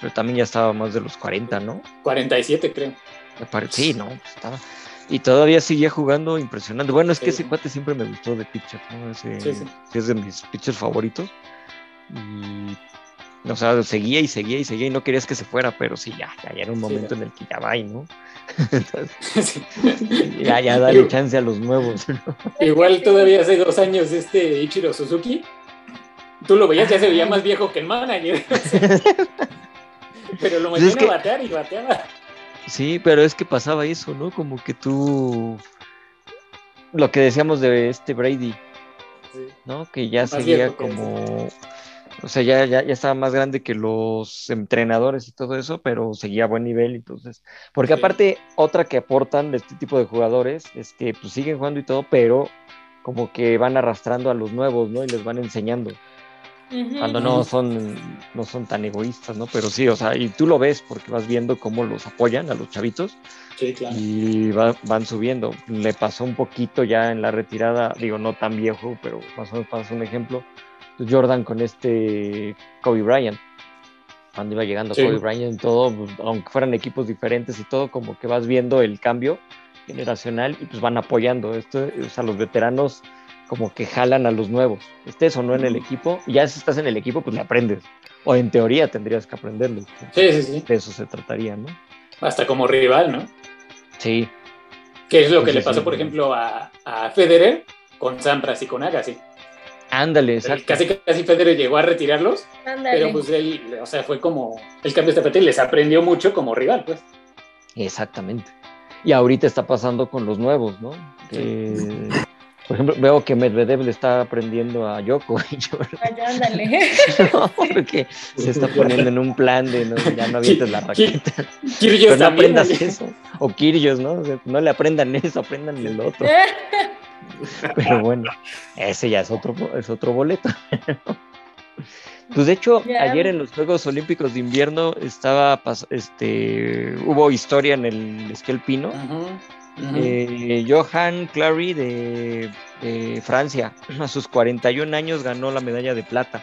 pero también ya estaba más de los 40, ¿no? 47, creo. Sí, no, pues estaba. Y todavía seguía jugando impresionante. Bueno, es que Sí. ese cuate siempre me gustó de pitcher, ¿no? Ese, sí. sí es de mis pitchers favoritos. Y. O sea, seguía y seguía y seguía y no querías que se fuera, pero sí, ya, ya, ya era un momento en el que ya va, ¿no? Entonces, Sí. ya, ya, dale chance a los nuevos, ¿no? Igual todavía hace dos años este Ichiro Suzuki, tú lo veías, ya se veía más viejo que el manager. Pero lo Pues metían es que- a batear y bateaba. Sí, pero es que pasaba eso, ¿no? Como que tú. Lo que decíamos de este Brady, Sí. ¿no? Que ya Más seguía como. O sea, ya, ya, ya estaba más grande que los entrenadores y todo eso, pero seguía a buen nivel, entonces. Porque Sí. aparte, otra que aportan de este tipo de jugadores es que pues siguen jugando y todo, pero como que van arrastrando a los nuevos, ¿no? Y les van enseñando. Cuando no son, no son tan egoístas, ¿no? Pero sí, o sea, y tú lo ves porque vas viendo cómo los apoyan a los chavitos Sí, claro. y va- van subiendo. Le pasó un poquito ya en la retirada, digo, no tan viejo, pero más o menos pasó un ejemplo. Jordan con este Kobe Bryant. Cuando iba llegando Sí. Kobe Bryant, todo, pues, aunque fueran equipos diferentes y todo, como que vas viendo el cambio generacional y pues van apoyando. Esto, o sea, los veteranos como que jalan a los nuevos. Estés o no en el equipo, y ya si estás en el equipo, pues le aprendes. O en teoría tendrías que aprenderlo. Sí, sí, sí. De eso se trataría, ¿no? Hasta como rival, ¿no? Sí, Que es lo que Sí, le pasó, sí. por ejemplo, a, a Federer con Sampras y con Agassi. Ándale, exacto. Casi, casi Federer llegó a retirarlos, Ándale. pero pues él, o sea, fue como el cambio de tapete y les aprendió mucho como rival, pues. Exactamente. Y ahorita está pasando con los nuevos, ¿no? Que, por ejemplo, veo que Medvedev le está aprendiendo a Djokovic, ¿verdad? Ay, ándale. ¿no? Porque se está poniendo en un plan de no, ya no avientes la raqueta. Kyrgios Pero no también. aprendas oye. eso. O Kyrgios, ¿no? O sea, no le aprendan eso, aprendan el otro. Pero bueno, ese ya es otro, es otro boleto. Pues de hecho, ayer en los Juegos Olímpicos de Invierno estaba, este, hubo historia en el esquí alpino. Ujú. Eh, Johan Clary de, de Francia, a sus 41 años ganó la medalla de plata.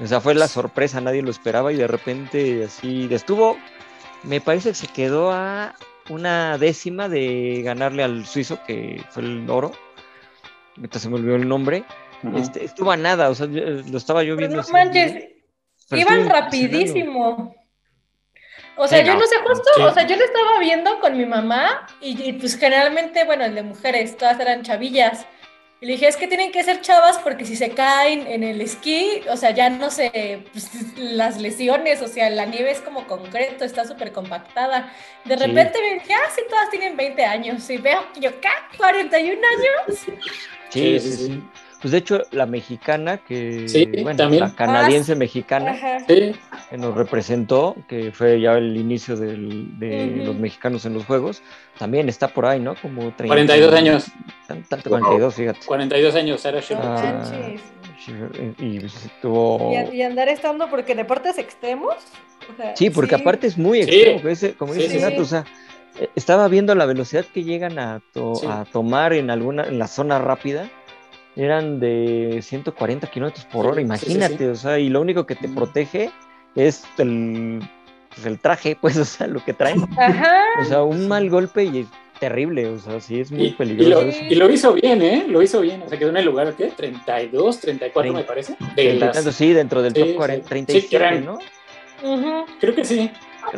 O sea, fue la sorpresa, nadie lo esperaba y de repente así estuvo, me parece que se quedó a una décima de ganarle al suizo, que fue el oro. Ahorita se me olvidó el nombre. Este, estuvo a nada, o sea, yo- lo estaba yo Pero viendo. no así, manches, pero iban rapidísimo. O sea, Sí, yo no. no sé justo, Sí. o sea, yo lo estaba viendo con mi mamá y, y, pues generalmente, bueno, el de mujeres, todas eran chavillas. Y le dije, es que tienen que ser chavas porque si se caen en el esquí, o sea, ya no sé, pues, las lesiones, o sea, la nieve es como concreto, está súper compactada. De Sí. repente me dije, ah, sí, todas tienen 20 años. Y veo que yo, ¿qué? ¿41 años? Sí, sí, sí. Pues de hecho, la mexicana que, Sí, bueno, también. la canadiense mexicana Ajá. Sí, que nos representó, que fue ya el inicio del- de los mexicanos en los Juegos, también está por ahí, ¿no? Como 30, 42 años. tan- Tanto 42, fíjate. 42 años. No Ah, y, y pues estuvo... Y, y andar estando porque deportes extremos. o sea, Sí, porque sí. aparte es muy Sí. extremo, como dice, como Sí, dice sí, Nato, sí. o sea, estaba viendo la velocidad que llegan a, to- Sí. a tomar en alguna, en la zona rápida, eran de 140 kilómetros por Sí, hora, sí, sí, imagínate, sí. o sea, y lo único que te Mm. protege es el, pues, el traje, pues, o sea, lo que traen, Ajá. o sea, un mal golpe y es terrible, o sea, sí es muy Y, y peligroso lo, eso. y lo hizo bien, ¿eh? Lo hizo bien. O sea, quedó en el lugar, ¿qué? 32, 34 me parece. De Treinta y las- tantos, sí, dentro del Sí, top sí. 40, Sí, 37, que eran- ¿no? Ujú. Creo que sí.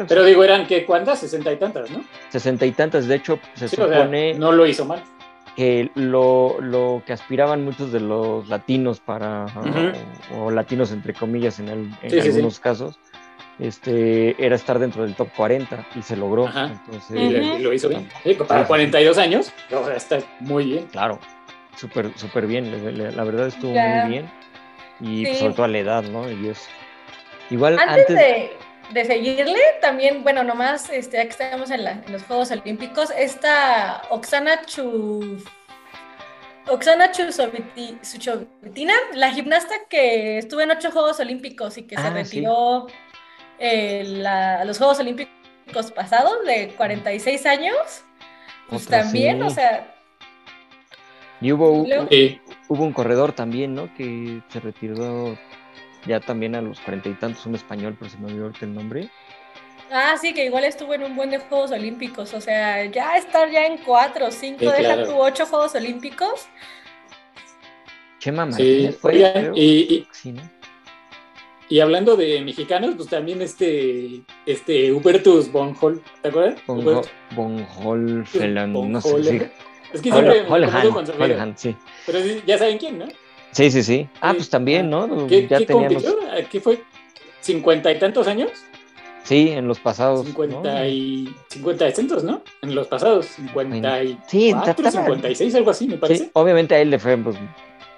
Pero digo, eran que cuántas, 60 y tantas, ¿no? Sesenta y tantas, de hecho, se Sí, o sea, supone... no lo hizo mal. que lo, lo que aspiraban muchos de los latinos para, o, o latinos entre comillas en, el- en Sí, sí, sí. algunos casos, este, era estar dentro del top 40 y se logró. Ajá. Entonces, Y lo- hizo bien. Sí, para Sí. 42 años, o sea, está muy bien. claro, súper súper bien, le- le- la verdad estuvo Ya. muy bien y pues, sobre todo a la edad, ¿no? Y es igual Antes, antes, de, de seguirle, también, bueno, nomás, este, ya que estamos en, la- en los Juegos Olímpicos, esta Oksana Chu... Oksana Chusoviti- Chusovitina, la gimnasta que estuvo en ocho Juegos Olímpicos y que se Ah, sí. retiró la- a los Juegos Olímpicos pasados de 46 años, pues Otra, también, sí. o sea, y hubo, luego- Sí, hubo un corredor también, ¿no? Que se retiró ya también a los cuarenta y tantos, un español, pero se me olvidó ahorita el nombre. Ah, sí, que igual estuvo en un buen de Juegos Olímpicos. O sea, ya estar ya en cuatro o cinco, Sí, deja claro. tu ocho Juegos Olímpicos. Chema sí. Martínez fue, Oigan, creo. y, y- Sí, ¿no? y hablando de mexicanos, pues también este, este Hubertus Bonhol, ¿te acuerdas? Von Holfeland, no sé. Es que siempre con su apellido. Holhan, sí. Pero sí, ya saben quién, ¿no? Sí, sí, sí. Ah, pues también, ¿no? ¿Qué, ya qué fue? ¿Cincuenta y tantos años? Sí, en los pasados. 50 ¿no? y 50 de centros, ¿no? En los pasados, 54, Sí, trataba- 56, algo así, me parece. Sí, obviamente a él le fue pues,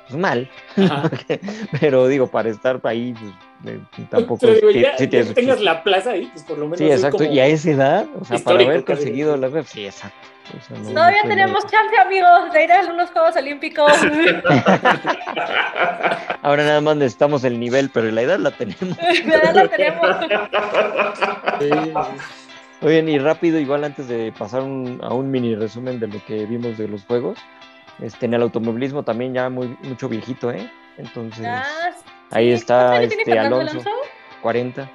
pues, mal, pero digo, para estar ahí, pues eh, tampoco. Pero digo, ya, sí ya tiene que su tengas chiste. la plaza ahí, pues por lo menos. Sí, es exacto. como- Y a esa edad, o sea, para haber conseguido la web, sí, exacto. O sea, no- Todavía no tenemos chance, amigos, de ir a unos Juegos Olímpicos. Ahora nada más necesitamos el nivel, pero la edad la tenemos. Ya lo tenemos. Sí, Oigan, y rápido, igual antes de pasar un- a un mini resumen de lo que vimos de los juegos, este, en el automovilismo también ya muy, mucho viejito, ¿eh? Entonces, Ah, ahí sí. está ¿Cuántos años tiene este Fernando Alonso, 40.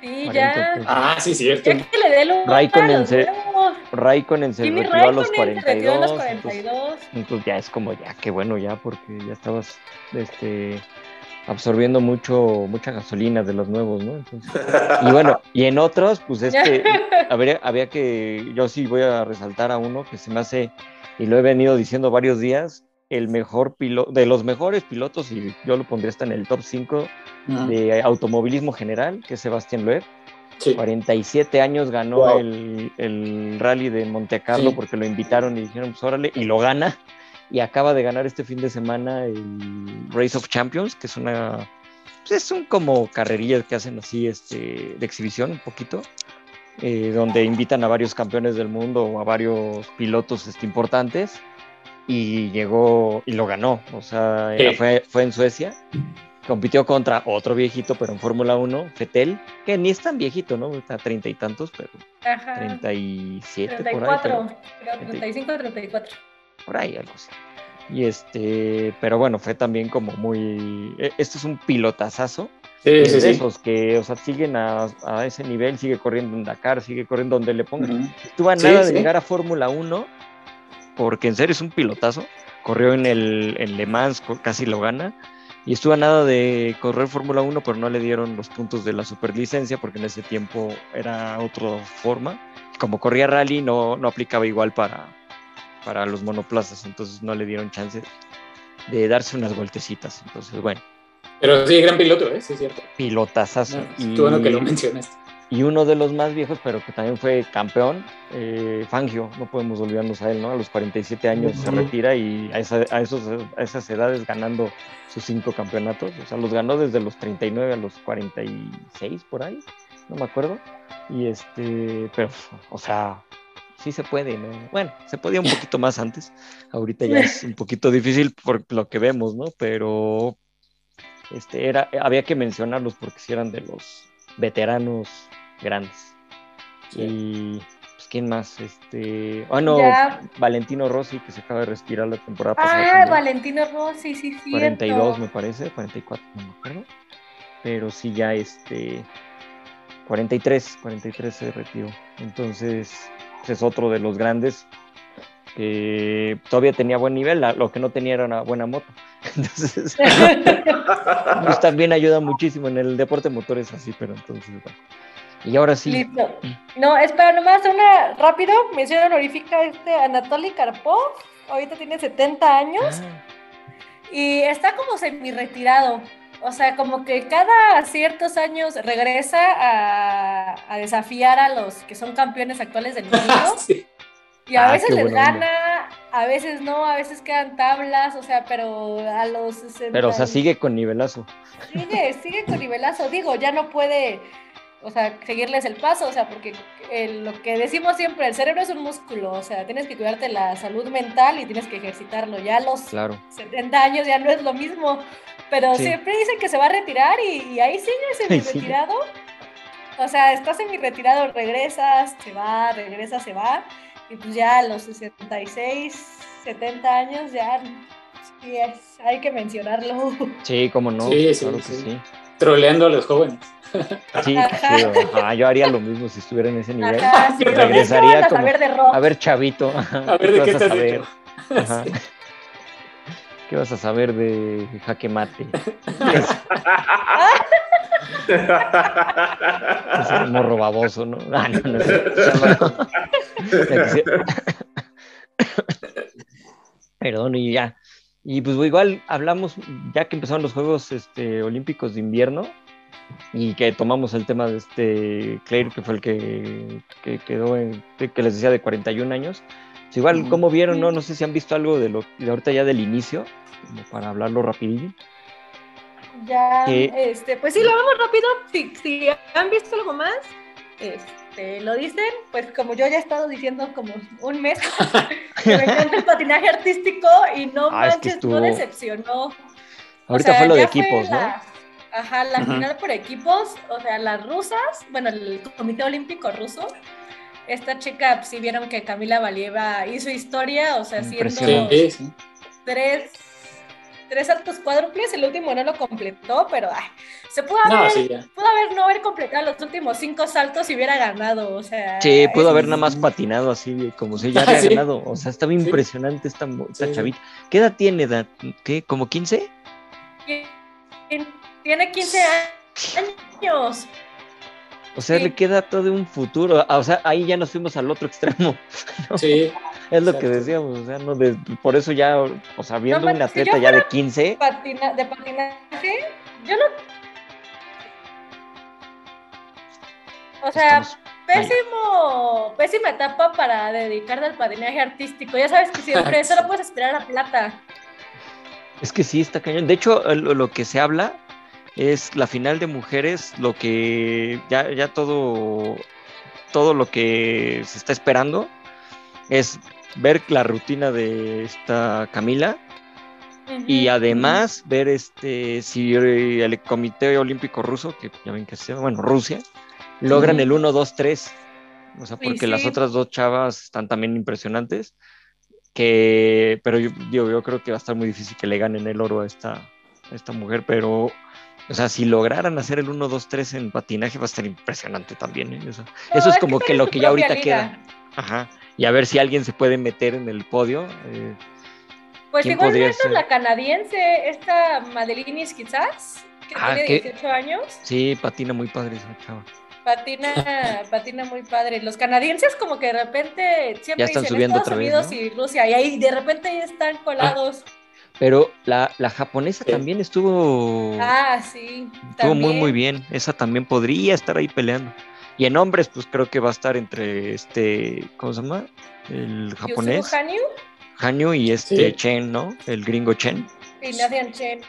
Sí, 40, ya. entonces. Ah, sí, cierto. Ya que le dé lugar Raikkonen a los se-. Raikkonen se retiró a los Raikkonen se retiró a los 42. Entonces, 42. entonces ya es como ya, qué bueno ya, porque ya estabas este, absorbiendo mucho, mucha gasolina de los nuevos, ¿no? Entonces, y bueno, y en otros, pues este, habría, había que, yo sí voy a resaltar a uno que se me hace, y lo he venido diciendo varios días, el mejor piloto, de los mejores pilotos, y yo lo pondría hasta en el top 5 Ajá. de automovilismo general, que es Sebastián Loeb. Sí. 47 años ganó Wow. el, el rally de Monte Carlo Sí. porque lo invitaron y dijeron, pues órale, y lo gana. Y acaba de ganar este fin de semana el Race of Champions, que es una, pues es un como carrerillas que hacen así este, de exhibición un poquito, eh, donde invitan a varios campeones del mundo o a varios pilotos este, importantes. Y llegó y lo ganó, o sea, Sí. fue, fue en Suecia compitió contra otro viejito, pero en Fórmula 1, Fetel, que ni es tan viejito, ¿no? Está a treinta y tantos, pero Ajá. 37 por ahí, 34. pero creo, 35, 34. por ahí algo así. Y este, pero bueno, fue también como muy, e- este es un pilotazazo, Sí, de sí. esos que, o sea, siguen a, a ese nivel, sigue corriendo en Dakar, sigue corriendo donde le pongan. Ujú. Estuvo a nada de llegar a Fórmula 1, porque en serio es un pilotazo. Corrió en el en Le Mans, casi lo gana. Y estuvo a nada de correr Fórmula 1, pero no le dieron los puntos de la superlicencia, porque en ese tiempo era otra forma. Como corría rally, no, no aplicaba igual para, para los monoplazas, entonces no le dieron chance de darse unas vueltecitas. Entonces, bueno, Pero sí, gran piloto, ¿eh? Sí, es cierto. pilotazazo. No, y, Qué bueno que lo mencionaste. y uno de los más viejos, pero que también fue campeón, eh, Fangio, no podemos olvidarnos a él, ¿no? A los 47 años se retira y a, esa- a esos, a esas edades ganando sus cinco campeonatos, o sea, los ganó desde los 39 a los 46 por ahí, no me acuerdo. Y este, pero, o sea, sí se puede, ¿no? Bueno, se podía un poquito más antes, ahorita ya es un poquito difícil por lo que vemos, ¿no? Pero este, era, había que mencionarlos porque si eran de los veteranos grandes. Sí. Y pues quién más, este, ah no, Ya. Valentino Rossi que se acaba de respirar la temporada pasada. Ah. Valentino Rossi, sí, sí. 42 me parece, 44, no me acuerdo. Pero sí ya este 43, 43 se retiró. Entonces, pues, es otro de los grandes que todavía tenía buen nivel, lo que no tenía era una buena moto. Entonces, pues también ayuda muchísimo en el deporte motor es así, pero entonces bueno. Y ahora sí. Listo. No, espera, nomás una rápido, mención honorífica este Anatoly Karpov. Ahorita tiene 70 años Ah, y está como semi-retirado. O sea, como que cada ciertos años regresa a, a desafiar a los que son campeones actuales del mundo. Sí. Y a Ah, veces les onda. gana, a veces no, a veces quedan tablas, o sea, pero a los 60. Pero, o sea, sigue con nivelazo. Sigue, sigue con nivelazo. Digo, ya no puede, o sea, seguirles el paso, o sea, porque el- lo que decimos siempre, el cerebro es un músculo, o sea, tienes que cuidarte la salud mental y tienes que ejercitarlo. Ya a los Claro. 70 años ya no es lo mismo, pero Sí. siempre dicen que se va a retirar y, y ahí sigue Ahí sigue. semi-retirado. O sea, estás semi-retirado, regresas, se va, regresa, se va. Y pues ya a los 66, 70 años ya sí es, hay que mencionarlo. Sí, cómo no. Sí, sí, claro que sí. sí. Troleando a los jóvenes. Sí, Ajá. sí, ajá, yo haría lo mismo si estuviera en ese nivel. Ajá, sí, Regresaría a como- saber de rock. A ver, chavito. A ver de qué vas a estás saber? ¿Qué vas a saber de jaque mate? Ese morro baboso, ¿no? Ah, no, no. Perdón, y ya. Y pues igual hablamos, ya que empezaron los Juegos este, Olímpicos de Invierno, y que tomamos el tema de este Claire, que fue el que, que quedó en, que les decía de 41 años. Pues igual. ¿cómo vieron? No? no sé si han visto algo de lo de ahorita ya del inicio, como para hablarlo rapidillo. Ya, este, pues sí, lo vemos rápido. Si, si han visto algo más, este, lo dicen, pues como yo ya he estado diciendo como un mes, que me encanta el patinaje artístico y no Ah, es que manches, estuvo- no decepcionó. O Ahorita sea, fue lo de equipos, ¿no? la- Ajá, la Ujú. final por equipos, o sea, las rusas, bueno, el Comité Olímpico Ruso, esta chica, pues, sí vieron que Camila Valieva hizo historia, o sea. Sí, sí. tres, tres saltos cuádruples, el último no lo completó, pero ay, se pudo No, haber, sí, ya. pudo haber no haber completado los últimos cinco saltos y hubiera ganado, o sea. Sí, pudo es- haber nada más patinado así, como si ya Ah, había sí. ganado. O sea, estaba Sí. impresionante esta, mo- esta Sí. chavita. ¿Qué edad tiene? edad? ¿Qué? ¿Como 15? Tiene 15 años. O sea, Sí. le queda todo un futuro. Ah, O sea, ahí ya nos fuimos al otro extremo. Sí, Es lo que decíamos. O sea, no de- por eso ya, o sea, viendo No, un si atleta ya de 15, Patina, de patinaje, yo no. O sea, estamos- pésimo, pésima etapa para dedicarte al patinaje artístico. Ya sabes que siempre solo puedes aspirar a plata. es que sí está cañón. De hecho, lo, lo que se habla es la final de mujeres, lo que ya, ya todo, todo lo que se está esperando es ver la rutina de esta Camila y además ver este si el Comité Olímpico Ruso, que ya ven que se llama, bueno, Rusia, logran el 1, 2, 3. O sea, porque las sí. otras dos chavas están también impresionantes. Que, pero yo, digo, yo creo que va a estar muy difícil que le ganen el oro a esta, a esta mujer, pero, o sea, si lograran hacer el 1, 2, 3 en patinaje, va a estar impresionante también. ¿eh? Eso, No, eso es como que lo que ya ahorita liga. queda. Ajá. Y a ver si alguien se puede meter en el podio. eh, Pues ¿Quién igual ser? la canadiense, esta Madelinis quizás, que Ah, tiene ¿qué? 18 años. sí, patina muy padre esa chava. Patina, patina muy padre. Los canadienses como que de repente siempre Ya están dicen subiendo Estados otra vez, Unidos ¿no? y Rusia y ahí de repente están colados. Pero la, la japonesa Sí. también estuvo, Ah, sí. estuvo muy, muy bien. Esa también podría estar ahí peleando. Y en hombres, pues creo que va a estar entre este, ¿cómo se llama? El Yusuru japonés, Hanyu Hanyu, y este Sí. Chen, ¿no? El gringo Chen. y Nathan Chen.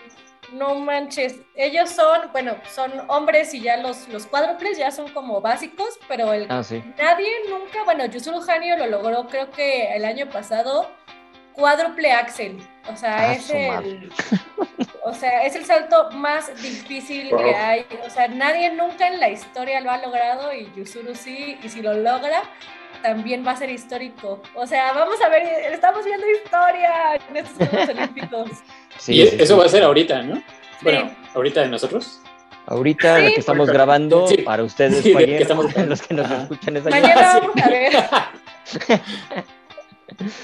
No manches, ellos son, bueno, son hombres y ya los, los cuádruples ya son como básicos, pero el Ah, sí. Nadie nunca, bueno, Yusuru Hanyu lo logró creo que el año pasado, cuádruple axel. O sea, Ah, es el, o sea, es el salto más difícil que hay. O sea, nadie nunca en la historia lo ha logrado y Yusuru sí, y si lo logra, también va a ser histórico. O sea, vamos a ver, estamos viendo historia en estos Juegos Olímpicos. Sí, y sí, eso sí. va a ser ahorita, ¿no? Bueno, ahorita de nosotros. Ahorita Sí, que estamos porque- grabando, sí. para ustedes, Sí, que estamos- los que nos Ajá. escuchan esa Mañana vamos a ver.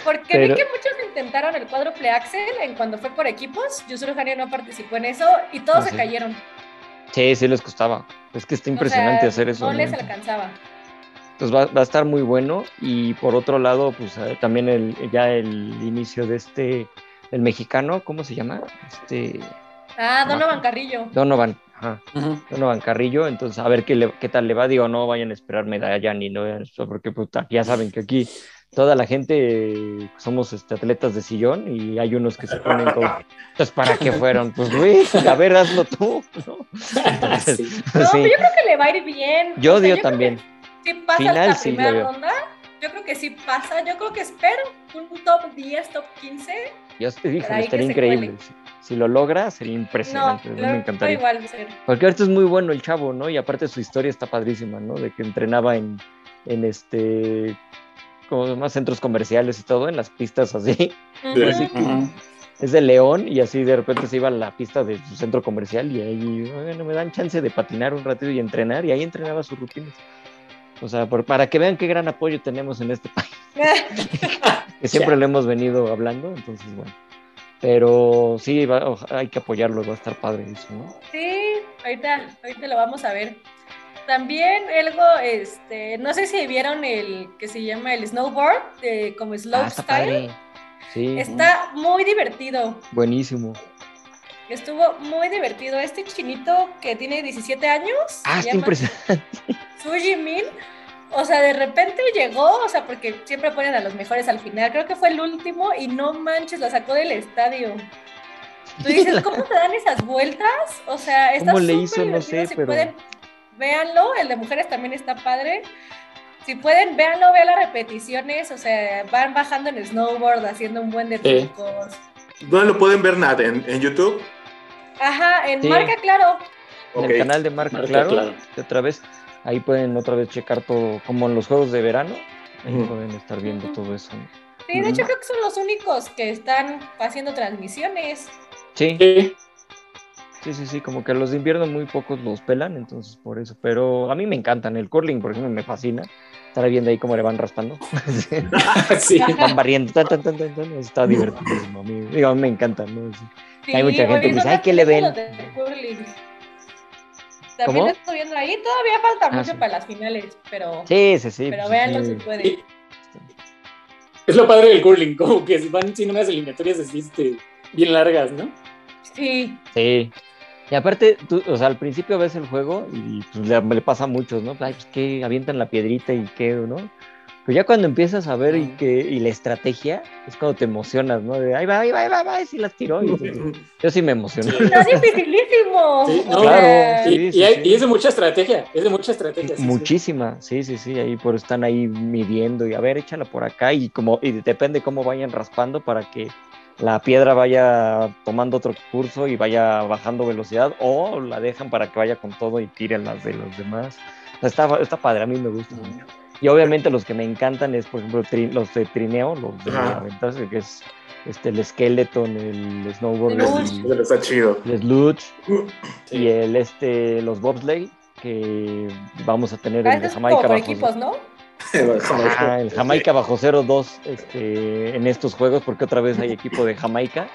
Porque Pero- vi que muchos intentaron el cuádruple axel en cuando fue por equipos. Yusuru Hanyu no participó en eso y todos Ah, se sí. cayeron. Sí, sí les costaba. Es que está impresionante O sea, hacer eso. No ¿no? les alcanzaba. Entonces va, va a estar muy bueno. Y por otro lado, pues eh, también el, ya el inicio de este, el mexicano, ¿cómo se llama? Este Ah, Donovan. Carrillo. Donovan. Ajá. Donovan Carrillo, entonces a ver qué, le- qué tal le va. Digo, no vayan a esperar medalla ni no, porque puta, ya saben que aquí toda la gente somos este, atletas de sillón y hay unos que se ponen como, pues ¿para qué fueron? Pues güey, a ver, hazlo tú. ¿no? Entonces, Sí. No, sí. pero yo creo que le va a ir bien. Yo O sea, odio creo también. Sí pasa Final la sí primera ronda. Yo creo que sí pasa. Yo creo que espero un top 10, top 15. Yo te dije, estaría increíble. Si, si lo logra, sería No, impresionante. lo- me encantaría. igual. Porque ahorita es muy bueno el chavo, ¿no? Y aparte su historia está padrísima, ¿no? De que entrenaba en, en este, como más centros comerciales y todo, en las pistas así. Así que Ujú. es de León y así de repente se iba a la pista de su centro comercial y ahí, bueno, me dan chance de patinar un ratito y entrenar y ahí entrenaba sus rutinas. O sea, por- para que vean qué gran apoyo tenemos en este país, que siempre Ya. lo hemos venido hablando, entonces bueno. Pero sí, va- hay que apoyarlo, va a estar padre eso, ¿no? Sí, ahorita, ahorita lo vamos a ver. También algo, este, no sé si vieron el que se llama el snowboard, de, como Ah, slope está style. Sí, Está muy divertido. buenísimo. Estuvo muy divertido. Este chinito que tiene 17 años, Ah, está impresionante. Suji Min. O sea, de repente llegó, o sea, porque siempre ponen a los mejores al final. Creo que fue el último y no manches, lo sacó del estadio. Tú dices, ¿cómo te dan esas vueltas? O sea, está ¿Cómo le hizo? No sé, si pero- pueden, véanlo. El de mujeres también está padre. Si pueden, véanlo, vean las repeticiones. O sea, van bajando en snowboard, haciendo un buen de trucos. ¿Dónde lo pueden ver, Nat? ¿En, en YouTube? Ajá, en Sí. marca, claro. En el canal de Marca, Marca claro, Claro. de otra vez, ahí pueden otra vez checar todo, como en los juegos de verano, ahí pueden estar viendo todo eso. ¿no? Sí, de hecho Ujú. creo que son los únicos que están haciendo transmisiones. Sí, Sí. Sí, sí, sí, como que los de invierno muy pocos los pelan, entonces por eso, pero a mí me encantan, el curling, por ejemplo, me fascina, estar viendo ahí cómo le van raspando, Sí. van barriendo, tan, tan, tan, tan, tan, está divertidísimo, a mí, digo, a mí me encanta, ¿no? Sí. Sí, Hay mucha gente que dice, "Ay, ¿qué le ven?" También ¿Cómo? estoy viendo ahí, todavía falta Ah, mucho sí. para las finales, pero, Sí, sí, sí. pero pues, véanlo sí. si pueden. Es lo padre del curling, como que van sin unas eliminatorias así, este, bien largas, ¿no? Sí, Sí. Y aparte, tú, o sea, al principio ves el juego y pues, le, le pasa a muchos, ¿no? Ay, pues que avientan la piedrita y qué, ¿no? Pero ya cuando empiezas a ver y, que, y la estrategia, es cuando te emocionas, ¿no? De ahí va, ahí va, ahí va, ahí va, y sí las tiró. Y, yo sí me emocioné. está dificilísimo. Sí, no, claro, sí. Y, y hay- y es de mucha estrategia, es de mucha estrategia. sí, sí. Muchísima, sí, sí, sí, ahí por están ahí midiendo y a ver, échala por acá y como y depende cómo vayan raspando para que la piedra vaya tomando otro curso y vaya bajando velocidad o la dejan para que vaya con todo y tiren las de los demás. Está, está padre, a mí me gusta mucho. Y obviamente los que me encantan es, por ejemplo, tri- los de trineo, los de aventarse, que es este, el skeleton, el snowboard, El el, Pero Está chido. el sludge Sí. y el este los bobsleigh que vamos a tener ah, como Jamaica por bajo equipos, ¿no? El Jamaica bajo 0-2 este, en estos juegos porque otra vez hay equipo de Jamaica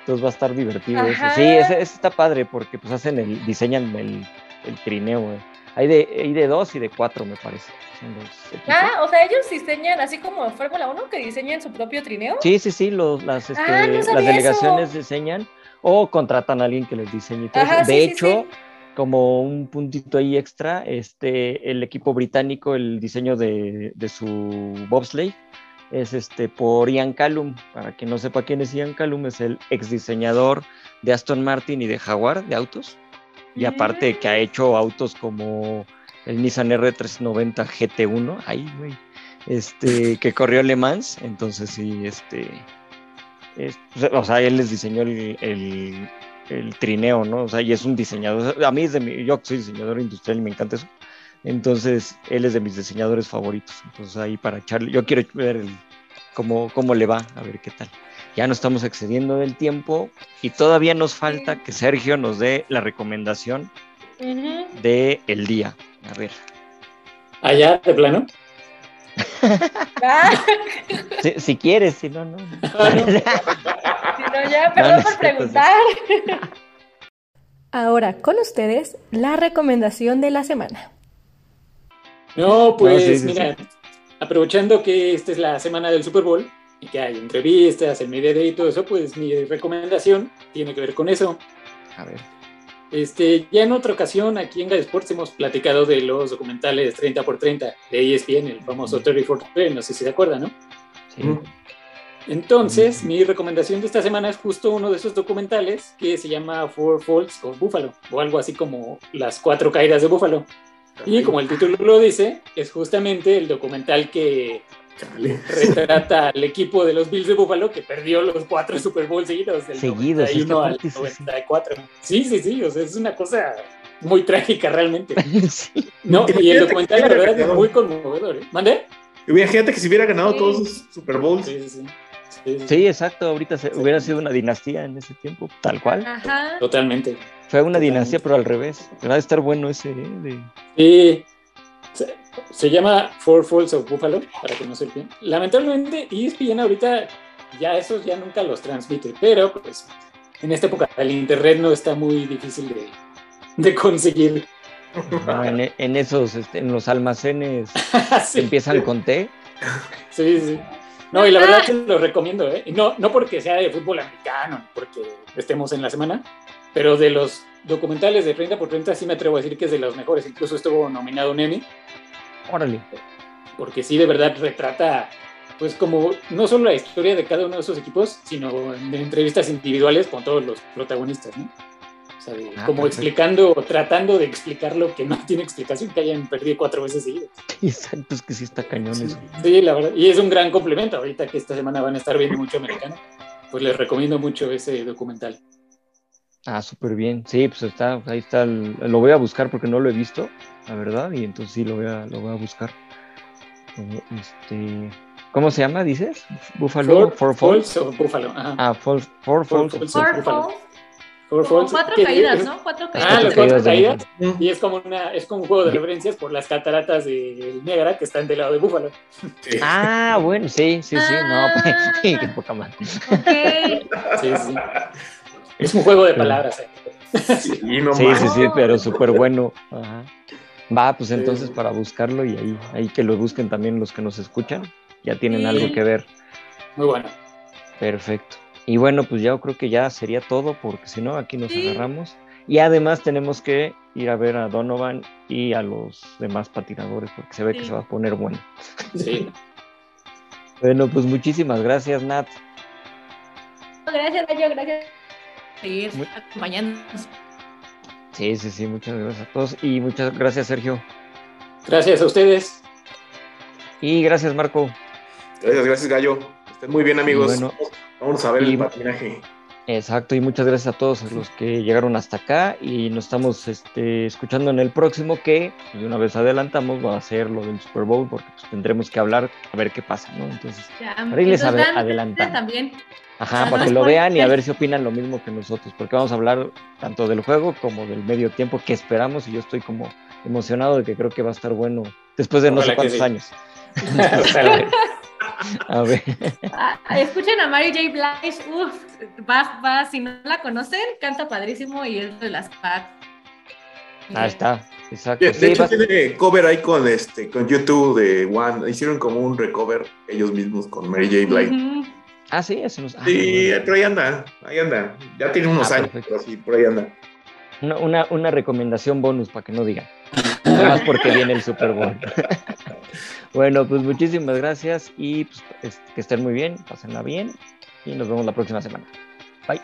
entonces va a estar divertido eso sí ese, ese está padre porque pues hacen el diseñan el, el trineo eh. Hay de hay de dos y de cuatro me parece. Ah, o sea, ellos diseñan, así como Fórmula 1, que diseñan su propio trineo. sí sí sí los, las, este, Ah, no las sabía delegaciones eso. diseñan o contratan a alguien que les diseñe y todo Ajá, eso. de sí, sí, hecho sí. como un puntito ahí extra, este, el equipo británico, el diseño de, de su bobsleigh es este por Ian Callum. Para quien no sepa quién es Ian Callum, es el ex diseñador de Aston Martin y de Jaguar de autos. Y aparte que ha hecho autos como el Nissan R390 GT1, ahí, güey, este, que corrió Le Mans. Entonces sí, este, es- o sea, él les diseñó el, el- el trineo, ¿no? O sea, y es un diseñador. A mí es de mi, yo soy diseñador industrial y me encanta eso. Entonces, él es de mis diseñadores favoritos. Entonces, ahí para echarle, yo quiero ver el- cómo, cómo le va, a ver qué tal. Ya nos estamos excediendo del tiempo y todavía nos falta que Sergio nos dé la recomendación Ujú. de el día. A ver, Allá, de plano. Ah, si, si quieres, si no, no. No. si no, ya, No, perdón no por preguntar. Ahora con ustedes la recomendación de la semana. No, pues No, sí, sí, mira, aprovechando que esta es la semana del Super Bowl y que hay entrevistas, el Media Day y todo eso, pues mi recomendación tiene que ver con eso. A ver. Este, ya en otra ocasión aquí en Guy Sports hemos platicado de los documentales 30x30 de ESPN, el famoso 30 for 30, no sé si se acuerdan, ¿no? Sí. Entonces, mi recomendación de esta semana es justo uno de esos documentales que se llama Four Falls of Buffalo, o algo así como Las Cuatro Caídas de Buffalo. Y como el título lo dice, es justamente el documental que Chale. retrata al equipo de los Bills de Buffalo que perdió los cuatro Super Bowls seguidos, del Seguidos, es que 91 al aparte sí, sí. 94. Sí, sí, sí, o sea, es una cosa muy trágica realmente. sí. No, y el documental que la verdad es muy conmovedor, ¿eh? ¿Mande? Imagínate que si hubiera ganado Sí. todos esos Super Bowls. Sí, sí, sí. Sí, sí, Sí, exacto. Ahorita se- hubiera sido una dinastía en ese tiempo, tal cual. Ajá. Totalmente. Fue una dinastía, pero al revés. Va a estar bueno ese, ¿eh? De- Sí. Se, se llama Four Falls of Buffalo, para que no se olviden. Lamentablemente, ESPN ahorita ya esos ya nunca los transmite, pero pues en esta época el internet no está muy difícil de, de conseguir. no, en, en esos, este, en los almacenes sí, que empiezan con T. sí, sí. No, y la verdad que lo recomiendo, ¿eh? No, no porque sea de fútbol americano, porque estemos en la semana, pero de los documentales de 30 por 30 sí me atrevo a decir que es de los mejores. Incluso estuvo nominado un Emmy. Órale. porque sí de verdad retrata pues como no solo la historia de cada uno de esos equipos, sino entrevistas individuales con todos los protagonistas, ¿no? O sea, de- Ah, como perfecto. explicando, tratando de explicar lo que no tiene explicación, que hayan perdido cuatro veces seguidas. Exacto, es que sí está cañón eso. Sí, la verdad, y es un gran complemento. Ahorita que esta semana van a estar viendo mucho americano, pues les recomiendo mucho ese documental. Ah, súper bien. Sí, pues está, ahí está. el- lo voy a buscar porque no lo he visto, la verdad, y entonces sí lo voy a, lo voy a buscar. Eh, Este, ¿Cómo se llama, dices? Buffalo, Four, Falls. Falls o Buffalo. Ajá. Ah, Four, Four Four Falls. Falls. Four. Falls. Four Como Falls, cuatro caídas, ¿no? Cuatro Ah, caídas. las Cuatro caídas de caídas. Y es como una, es como un juego de referencias por las cataratas del Niágara que están del lado de Búfalo. Sí. Ah, bueno, sí, sí, sí. No, pues, sí, qué poca madre. Ok. Sí, sí. Es un juego de palabras. eh. Sí, no Sí, sí, sí, pero súper bueno. Ajá. Va, pues entonces para buscarlo y ahí, ahí que lo busquen también los que nos escuchan. Ya tienen Sí. algo que ver. Muy bueno. Perfecto. Y bueno, pues yo creo que ya sería todo, porque si no, aquí nos Sí. agarramos. Y además tenemos que ir a ver a Donovan y a los demás patinadores, porque se ve que se va a poner bueno. Sí. Bueno, pues muchísimas gracias, Nat. Gracias, Gallo, gracias seguir Muy- acompañándonos. Sí, sí, sí, muchas gracias a todos. Y muchas gracias, Sergio. Gracias a ustedes. Y gracias, Marco. Gracias, gracias, Gallo. Estén muy bien, amigos. Bueno, Vamos a ver y- el patinaje. Exacto, y muchas gracias a todos los que llegaron hasta acá y nos estamos este, escuchando en el próximo que, de una vez adelantamos, va a ser lo del Super Bowl porque pues, tendremos que hablar a ver qué pasa, ¿no? Entonces, Ya, Para irles entonces, ade- dan- adelantando. También. ajá, para que lo vean y a ver si opinan lo mismo que nosotros, porque vamos a hablar tanto del juego como del medio tiempo que esperamos y yo estoy como emocionado de que creo que va a estar bueno después de no sé cuántos sí. años. A ver, Ah, escuchen a Mary J. Blige. Uf, va, va, si no la conocen, canta padrísimo y es de las packs. ahí está, exacto. De, de Sí, hecho, va- tiene cover ahí con, este, con YouTube de One. Hicieron como un recover ellos mismos con Mary J. Blige. Ah, sí, eso nos... ah, Sí, pero ahí anda, ahí anda. Ya tiene unos Ah, años, perfecto. pero sí, por ahí anda. Una, una, una recomendación bonus para que no digan. Nada más porque viene el Super Bowl. bueno, pues muchísimas gracias y pues, es- que estén muy bien, pásenla bien y nos vemos la próxima semana. Bye.